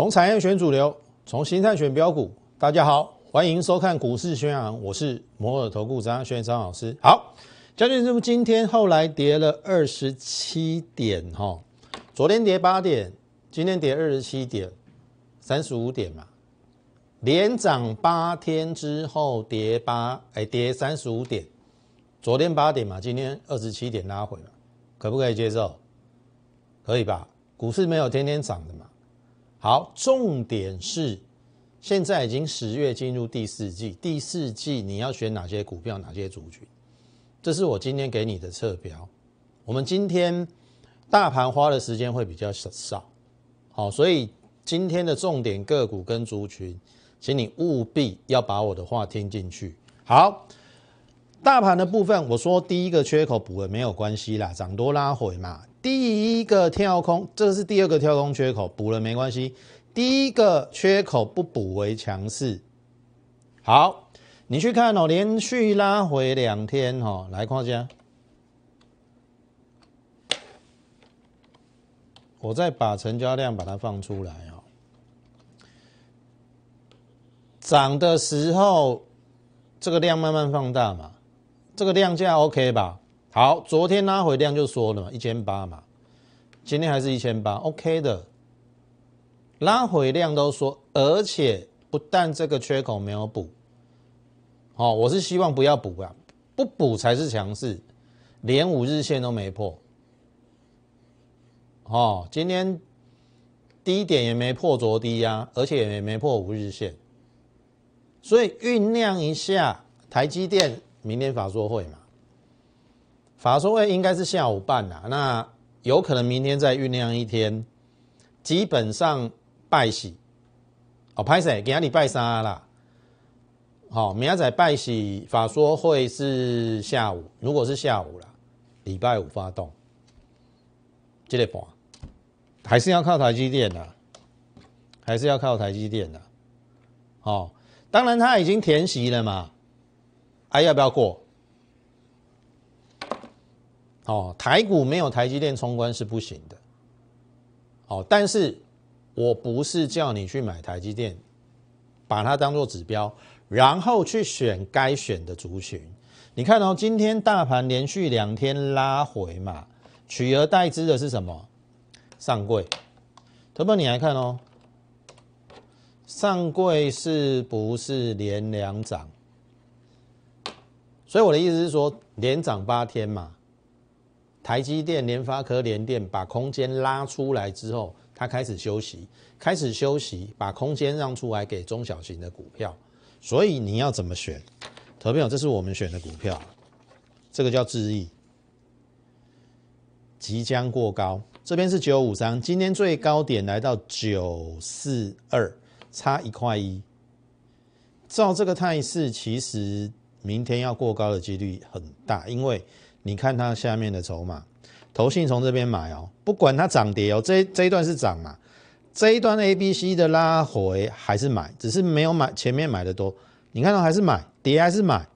从产业选主流，从形态选标股。大家好，欢迎收看股市宣扬，我是摩尔投顾张轩张老师。好，将军师傅今天后来跌了二十七点哈，昨天跌八点，今天跌二十七点，三十五点嘛，连涨八天之后跌八，哎，跌三十五点，昨天八点嘛，今天二十七点拉回了，可不可以接受？可以吧？股市没有天天涨的嘛。好，重点是现在已经十月进入第四季，第四季你要选哪些股票，哪些族群？这是我今天给你的测标。我们今天大盘花的时间会比较少，好，所以今天的重点个股跟族群，请你务必要把我的话听进去。好，大盘的部分，我说第一个缺口补了没有关系啦，涨多拉回嘛。第一个跳空，这是第二个跳空缺口，补了没关系。第一个缺口不补为强势。好，你去看哦，连续拉回两天哦，来看下。我再把成交量把它放出来哦。涨的时候，这个量慢慢放大嘛，这个量价 OK 吧？好，昨天拉回量就说了嘛，一千八嘛，今天还是一千八，OK 的。拉回量都说，而且不但这个缺口没有补，哦，我是希望不要补啊，不补才是强势，连五日线都没破，哦，今天低点也没破昨低呀，而且也没破五日线，所以酝酿一下，台积电明天法说会嘛。法说会应该是下午办啦，那有可能明天再酝酿一天，基本上拜喜，哦，拍谁？给阿礼拜三啦，好，明仔拜喜法说会是下午，如果是下午啦，礼拜五发动，这个盘。还是要靠台积电的，还是要靠台积电的，哦，当然他已经填席了嘛，还要不要过？哦，台股没有台积电冲关是不行的。哦，但是我不是叫你去买台积电，把它当做指标，然后去选该选的族群。你看哦，今天大盘连续两天拉回嘛，取而代之的是什么？上柜。特别你来看哦，上柜是不是连两涨？所以我的意思是说，连涨八天嘛。台积电、联发科、联电把空间拉出来之后，它开始休息，开始休息，把空间让出来给中小型的股票。所以你要怎么选？投票，这是我们选的股票，这个叫智毅，即将过高。这边是九五三，今天最高点来到九四二，差一块一。照这个态势，其实明天要过高的几率很大，因为。你看它下面的筹码，投信从这边买哦，不管它涨跌哦，这这一段是涨嘛，这一段 A、B、C 的拉回还是买，只是没有买前面买的多，你看到还是买，跌还是买，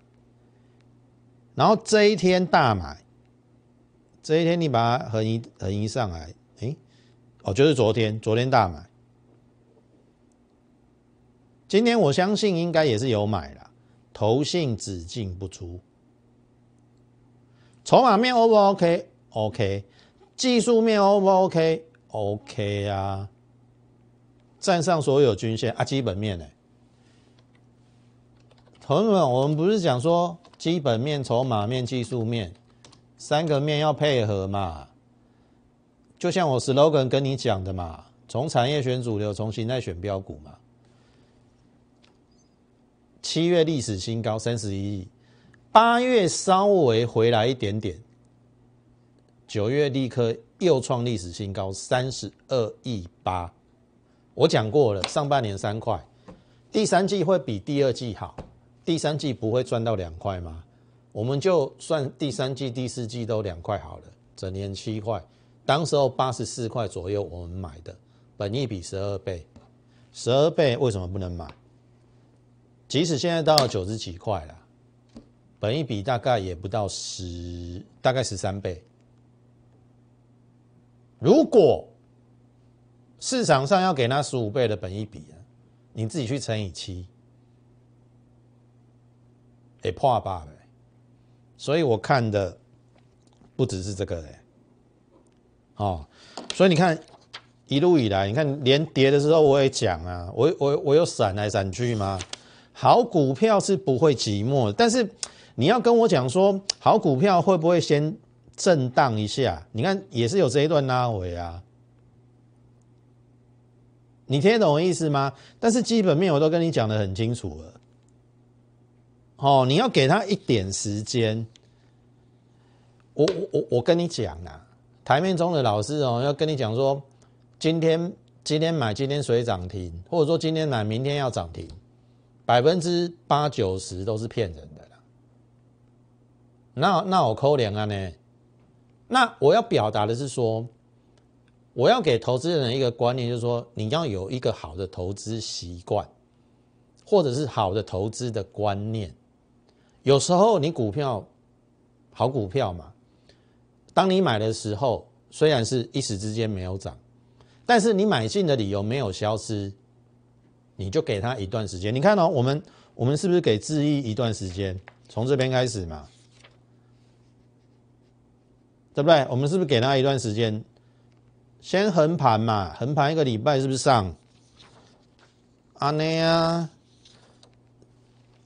然后这一天大买，这一天你把它横移横移上来，哎，哦就是昨天，昨天大买，今天我相信应该也是有买了，投信只进不出。筹码面 O 不 OK？OK，技术面 O 不 OK？OK 啊，站上所有均线啊，基本面呢？朋友们，我们不是讲说基本面、筹码面、技术面三个面要配合嘛？就像我 slogan 跟你讲的嘛，从产业选主流，从形态选标股嘛。七月历史新高三十一亿。八月稍微回来一点点，九月立刻又创历史新高，三十二亿八。我讲过了，上半年三块，第三季会比第二季好。第三季不会赚到两块吗？我们就算第三季、第四季都两块好了，整年七块。当时候八十四块左右我们买的，本一比十二倍，十二倍为什么不能买？即使现在到了九十几块了。本一比大概也不到十，大概十三倍。如果市场上要给他十五倍的本益比啊，你自己去乘以七，得破八呗。所以我看的不只是这个嘞，哦，所以你看一路以来，你看连跌的时候我也讲啊，我我我有闪来闪去吗？好股票是不会寂寞，但是你要跟我讲说好股票会不会先震荡一下？你看也是有这一段拉回啊，你听得懂我意思吗？但是基本面我都跟你讲的很清楚了，哦，你要给他一点时间。我我我我跟你讲啊，台面中的老师哦，要跟你讲说，今天今天买今天水涨停，或者说今天买明天要涨停。百分之八九十都是骗人。那那我扣脸啊呢？那我要表达的是说，我要给投资人一个观念，就是说你要有一个好的投资习惯，或者是好的投资的观念。有时候你股票好股票嘛，当你买的时候，虽然是一时之间没有涨，但是你买进的理由没有消失。你就给他一段时间，你看哦，我们我们是不是给智毅一段时间？从这边开始嘛，对不对？我们是不是给他一段时间，先横盘嘛，横盘一个礼拜是不是上？啊内啊，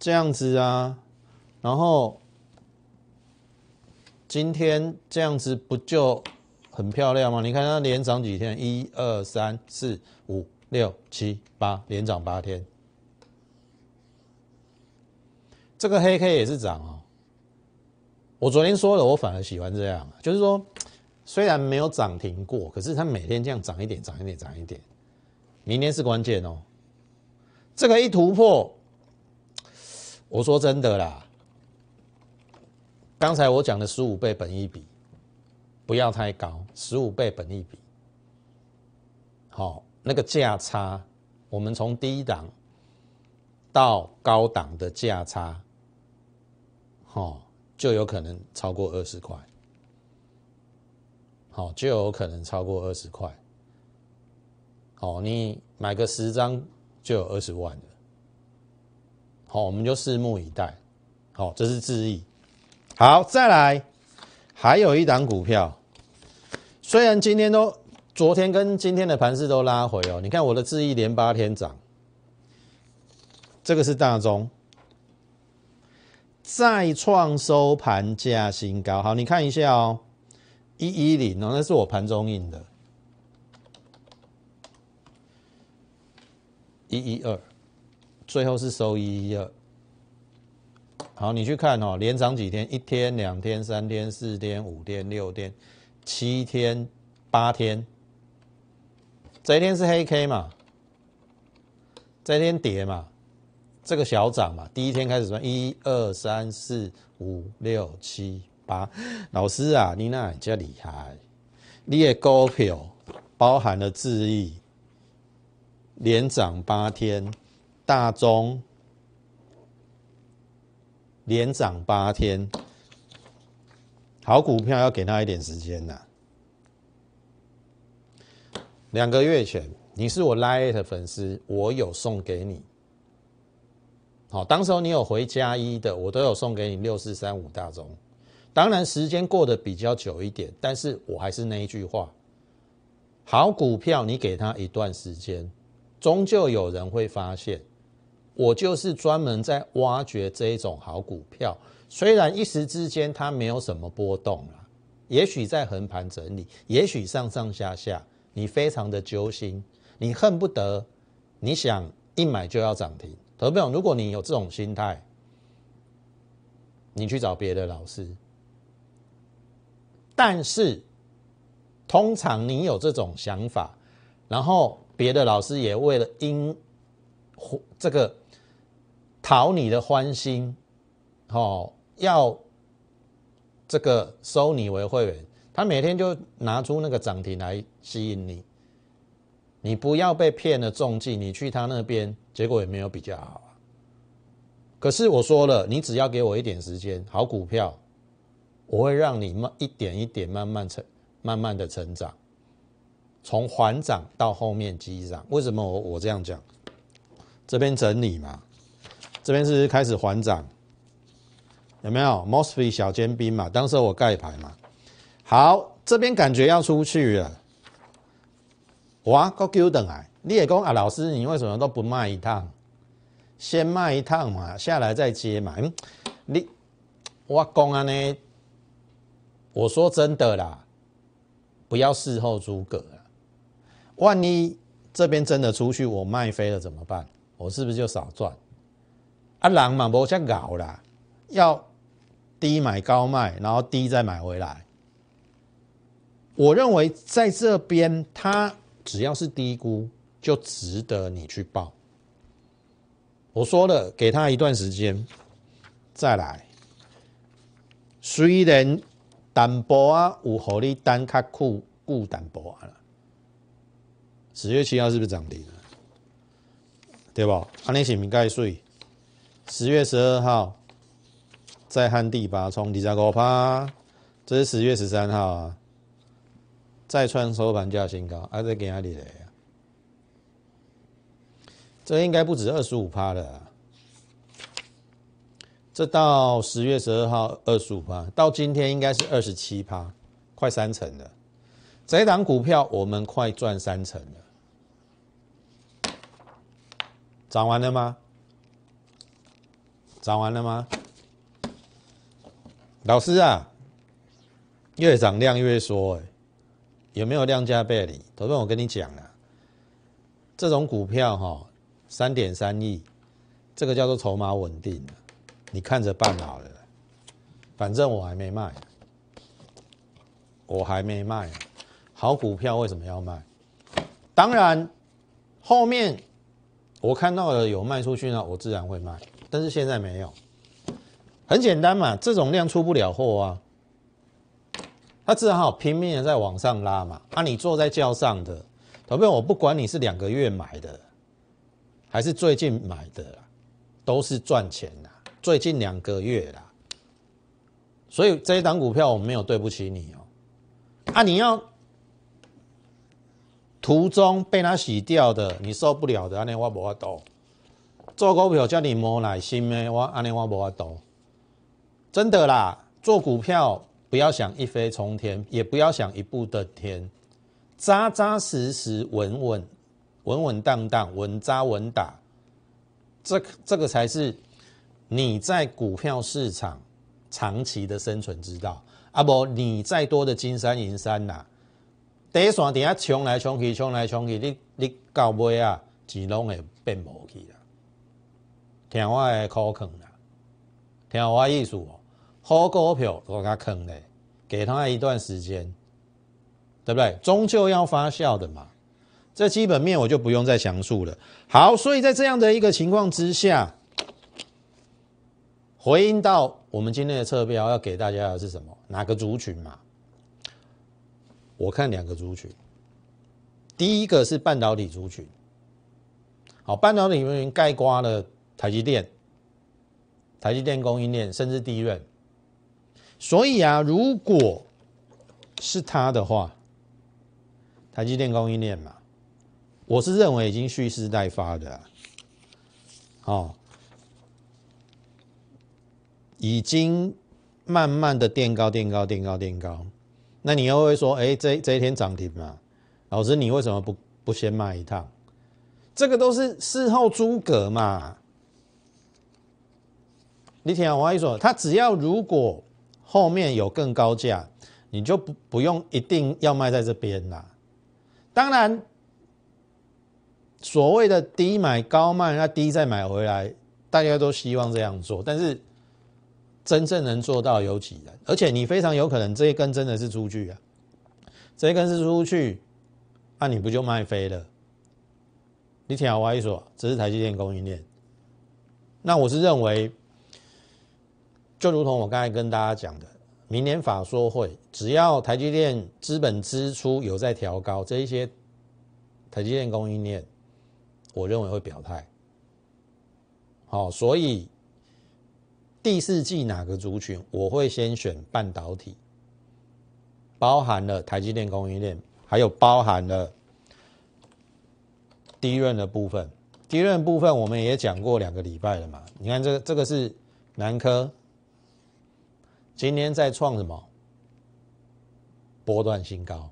这样子啊，然后今天这样子不就很漂亮吗？你看它连涨几天，一二三四五。六七八连涨八天，这个黑 K 也是涨哦。我昨天说了，我反而喜欢这样，就是说虽然没有涨停过，可是它每天这样涨一点，涨一点，涨一点。明天是关键哦，这个一突破，我说真的啦，刚才我讲的十五倍本益比不要太高，十五倍本益比好。那个价差，我们从低档到高档的价差，好，就有可能超过二十块，好，就有可能超过二十块，好，你买个十张就有二十万的，好，我们就拭目以待，好，这是智毅，好，再来，还有一档股票，虽然今天都。昨天跟今天的盘势都拉回哦，你看我的智毅连八天涨，这个是大中，再创收盘价新高。好，你看一下哦，一一零哦，那是我盘中印的，一一二，最后是收一一二。好，你去看哦，连涨几天？一天、两天、三天、四天、五天、六天、七天、八天。这一天是黑 K 嘛？这一天跌嘛？这个小涨嘛？第一天开始算一二三四五六七八，老师啊，你那比较厉害，你的股票包含了智毅连涨八天，大中连涨八天，好股票要给他一点时间呐。两个月前，你是我 Lite 粉丝，我有送给你。好，当时候你有回加一的，我都有送给你六四三五大中。当然时间过得比较久一点，但是我还是那一句话：好股票你给他一段时间，终究有人会发现。我就是专门在挖掘这一种好股票，虽然一时之间它没有什么波动了，也许在横盘整理，也许上上下下。你非常的揪心，你恨不得你想一买就要涨停，投票。如果你有这种心态，你去找别的老师。但是通常你有这种想法，然后别的老师也为了因这个讨你的欢心，哦，要这个收你为会员。他每天就拿出那个涨停来吸引你，你不要被骗了中计，你去他那边结果也没有比较好。可是我说了，你只要给我一点时间，好股票，我会让你慢一点一点慢慢成，慢慢的成长。从缓涨到后面急涨。为什么我我这样讲？这边整理嘛，这边是开始缓涨，有没有 m o s f e t 小尖兵嘛？当时我盖牌嘛。好，这边感觉要出去了，哇，够久等来。你也讲啊，老师，你为什么都不卖一趟？先卖一趟嘛，下来再接嘛。你我讲啊呢，我说真的啦，不要事后诸葛啊。万一这边真的出去，我卖飞了怎么办？我是不是就少赚？啊，人嘛无遮搞啦，要低买高卖，然后低再买回来。我认为在这边，它只要是低估，就值得你去报。我说了，给他一段时间再来。虽然淡薄啊，有合你单卡库固淡薄啊了。十月七号是不是涨停了？对吧？安尼是咪盖税？十月十二号再汉第八冲二十五趴，这是十月十三号啊。再创收盘价新高，还在给哪里嘞？这应该不止二十五趴了。这到十月十二号二十五趴，到今天应该是二十七趴，快三成了。这一档股票我们快赚三成了。涨完了吗？涨完了吗？老师啊，越涨量越缩哎。有没有量价背离？昨天我跟你讲了，这种股票哈，三点三亿，这个叫做筹码稳定你看着办好了。反正我还没卖，我还没卖。好股票为什么要卖？当然，后面我看到了有卖出去呢，我自然会卖。但是现在没有，很简单嘛，这种量出不了货啊。他只好拼命的在往上拉嘛。啊，你坐在轿上的，投票我不管你是两个月买的，还是最近买的，都是赚钱的。最近两个月啦，所以这一档股票我没有对不起你哦。啊，你要途中被他洗掉的，你受不了的，安尼我无法度。做股票叫你摸耐心的，我安尼我无法度。真的啦，做股票。不要想一飞冲天，也不要想一步登天，扎扎实实、稳稳、稳稳当当、稳扎稳打，这这个才是你在股票市场长期的生存之道。啊不，你再多的金山银山呐，第一线底下冲来冲去、冲来冲去，你你到尾啊，钱拢会变无去啦。听我的口劝啦，听我意思哦。好股票我给他坑嘞，给他一段时间，对不对？终究要发酵的嘛。这基本面我就不用再详述了。好，所以在这样的一个情况之下，回应到我们今天的测标要给大家的是什么？哪个族群嘛？我看两个族群，第一个是半导体族群。好，半导体族群盖刮了台积电、台积电供应链，甚至第一任。所以啊，如果是他的话，台积电供应链嘛，我是认为已经蓄势待发的，哦，已经慢慢的垫高、垫高、垫高、垫高。那你又会说，哎，这这一天涨停嘛？老师，你为什么不不先卖一趟？这个都是事后诸葛嘛。你听我意思，他只要如果。后面有更高价，你就不不用一定要卖在这边啦。当然，所谓的低买高卖，那低再买回来，大家都希望这样做。但是真正能做到有几人？而且你非常有可能这一根真的是出去啊，这一根是出去，那你不就卖飞了？你听我一说，这是台积电供应链。那我是认为。就如同我刚才跟大家讲的，明年法说会，只要台积电资本支出有在调高，这一些台积电供应链，我认为会表态。好，所以第四季哪个族群，我会先选半导体，包含了台积电供应链，还有包含了低润的部分。低润部分我们也讲过两个礼拜了嘛。你看这个这个是南科，今天在创什么波段新高？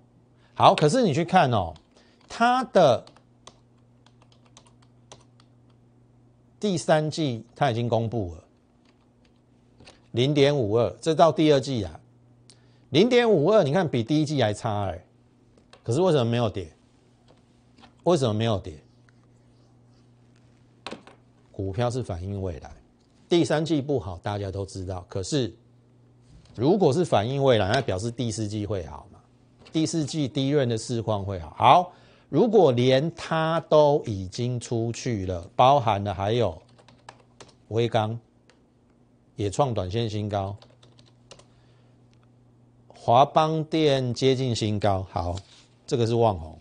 好，可是你去看哦，它的第三季它已经公布了零点五二，这到第二季啊，零点五二，你看比第一季还差哎。可是为什么没有跌？为什么没有跌？股票是反映未来，第三季不好，大家都知道。可是如果是反映未来，那表示第四季会好嘛？第四季低润的市况会好。好，如果连它都已经出去了，包含了还有微钢也创短线新高，华邦电接近新高，好。这个是旺红，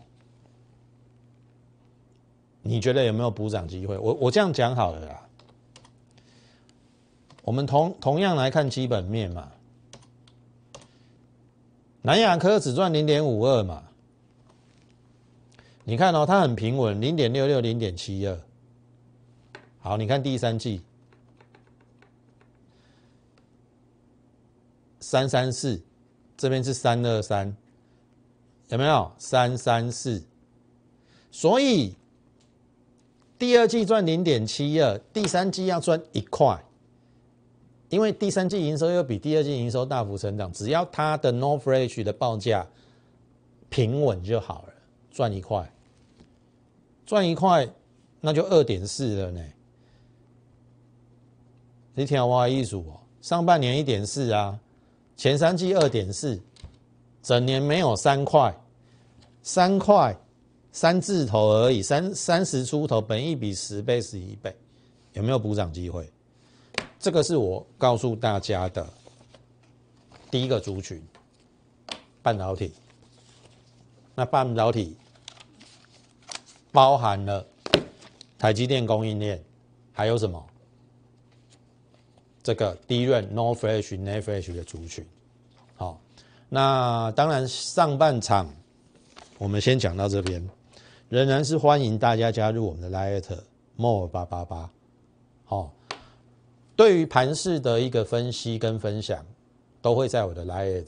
你觉得有没有补涨机会？我我这样讲好了啦。我们同同样来看基本面嘛，南亚科只赚零点五二嘛，你看哦，它很平稳，零点六六、零点七二。好，你看第三季三三四，这边是三二三。有没有三三四？所以第二季赚零点七二，第三季要赚一块，因为第三季营收又比第二季营收大幅成长，只要它的 No Fresh 的报价平稳就好了，赚一块，赚一块那就二点四了呢。你听我意思哦，上半年一点四啊，前三季二点四。整年没有三块，三块，三字头而已，三三十出头，本一比十倍十一倍，有没有补涨机会？这个是我告诉大家的第一个族群，半导体。那半导体包含了台积电供应链，还有什么？这个低润 No Flash、n e Flash 的族群，好。那当然，上半场我们先讲到这边，仍然是欢迎大家加入我们的 Light More 八八八。好，对于盘市的一个分析跟分享，都会在我的 Light。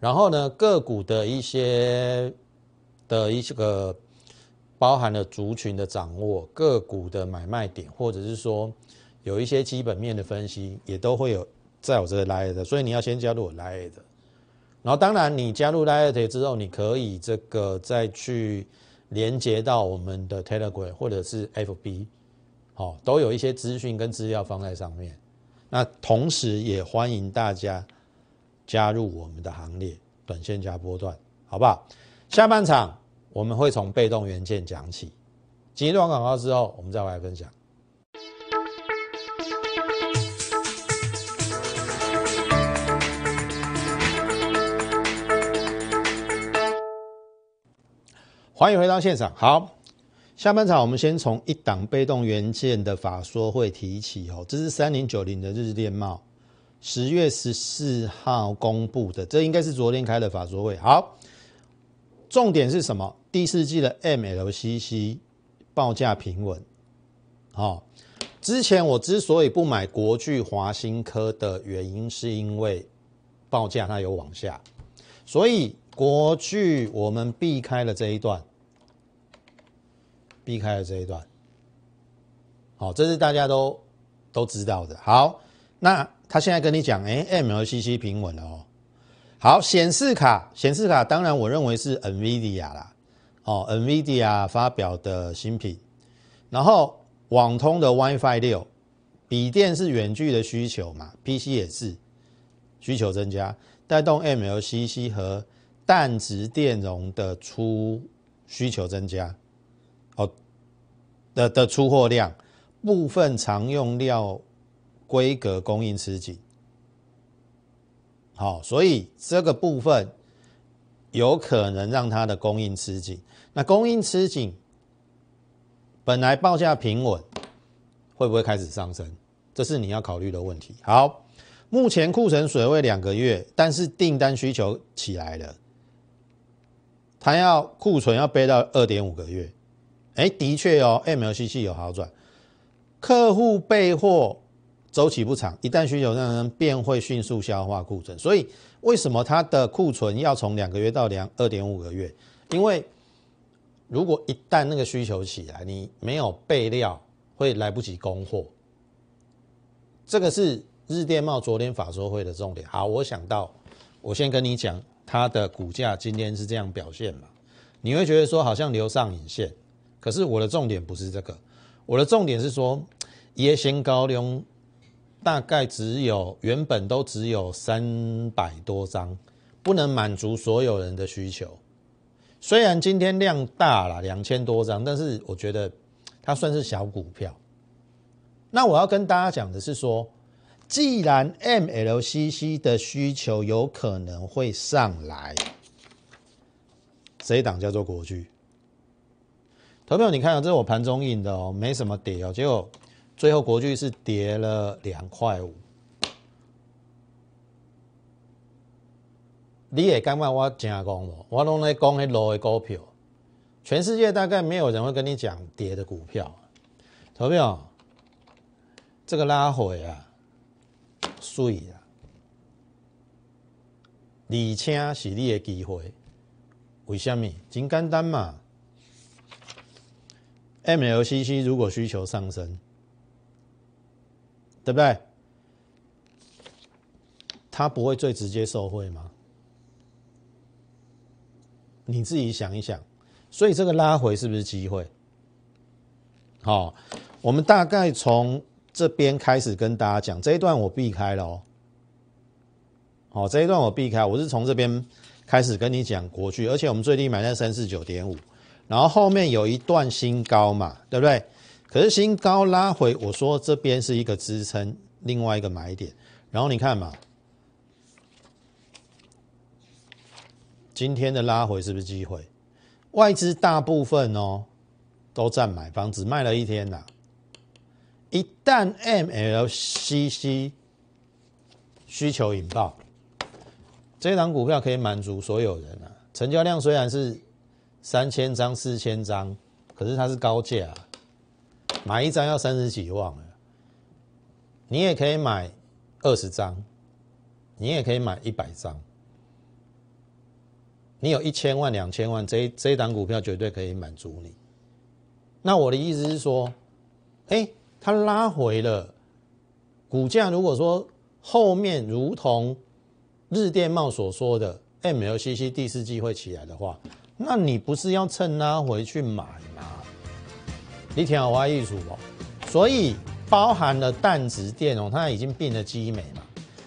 然后呢，个股的一些的一些个包含了族群的掌握，个股的买卖点，或者是说有一些基本面的分析，也都会有。在我这里来的，所以你要先加入我来的。然后，当然你加入 Light 之后，你可以这个再去连接到我们的 Telegram 或者是 FB，好，都有一些资讯跟资料放在上面。那同时也欢迎大家加入我们的行列，短线加波段，好不好？下半场我们会从被动元件讲起，一段广告之后，我们再来分享。欢迎回到现场。好，下半场我们先从一档被动元件的法说会提起哦。这是三零九零的日电贸，十月十四号公布的，这应该是昨天开的法说会。好，重点是什么？第四季的 MLCC 报价平稳。好，之前我之所以不买国巨、华新科的原因，是因为报价它有往下，所以国巨我们避开了这一段。避开了这一段，好，这是大家都都知道的。好，那他现在跟你讲，哎，MLCC 平稳了哦。好，显示卡，显示卡，当然我认为是 NVIDIA 啦，哦，NVIDIA 发表的新品。然后网通的 WiFi 六，笔电是远距的需求嘛，PC 也是需求增加，带动 MLCC 和氮值电容的出需求增加。哦，的的出货量，部分常用料规格供应吃紧，好，所以这个部分有可能让它的供应吃紧。那供应吃紧，本来报价平稳，会不会开始上升？这是你要考虑的问题。好，目前库存水位两个月，但是订单需求起来了。它要库存要背到二点五个月。哎，的确哦，MLCC 有好转，客户备货周期不长，一旦需求上升，便会迅速消化库存。所以为什么它的库存要从两个月到两二点五个月？因为如果一旦那个需求起来，你没有备料，会来不及供货。这个是日电贸昨天法说会的重点。好，我想到，我先跟你讲，它的股价今天是这样表现嘛？你会觉得说好像留上影线。可是我的重点不是这个，我的重点是说，椰先高粱大概只有原本都只有三百多张，不能满足所有人的需求。虽然今天量大了两千多张，但是我觉得它算是小股票。那我要跟大家讲的是说，既然 MLCC 的需求有可能会上来，这一档叫做国巨。投票，你看啊，这是我盘中印的哦，没什么跌哦，结果最后国巨是跌了两块五。你也敢问我正讲无？我拢在讲迄落的股票，全世界大概没有人会跟你讲跌的股票。投票，这个拉回啊，水啊，而且是你的机会。为什么？真简单嘛。MLCC 如果需求上升，对不对？它不会最直接受贿吗？你自己想一想。所以这个拉回是不是机会？好，我们大概从这边开始跟大家讲这一段，我避开了哦。好，这一段我避开，我是从这边开始跟你讲国巨，而且我们最低买在三四九点五。然后后面有一段新高嘛，对不对？可是新高拉回，我说这边是一个支撑，另外一个买点。然后你看嘛，今天的拉回是不是机会？外资大部分哦都占买方，只卖了一天呐。一旦 MLCC 需求引爆，这档股票可以满足所有人啊。成交量虽然是。三千张、四千张，可是它是高价，买一张要三十几万你也可以买二十张，你也可以买一百张。你有一千万、两千万，这这一档股票绝对可以满足你。那我的意思是说，哎，它拉回了，股价如果说后面如同日电贸所说的 MLCC 第四季会起来的话。那你不是要趁拉回去买吗？你挺好我意思哦。所以包含了淡值电容，它已经变得基美嘛。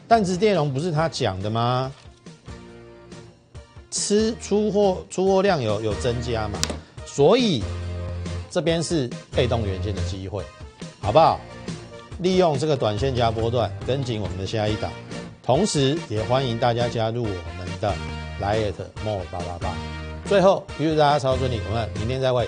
淡值电容不是他讲的吗？吃出货出货量有有增加嘛？所以这边是被动元件的机会，好不好？利用这个短线加波段跟紧我们的下一档，同时也欢迎大家加入我们的 Lite More 八八八。最后，预祝大家超顺利，我们明天再会。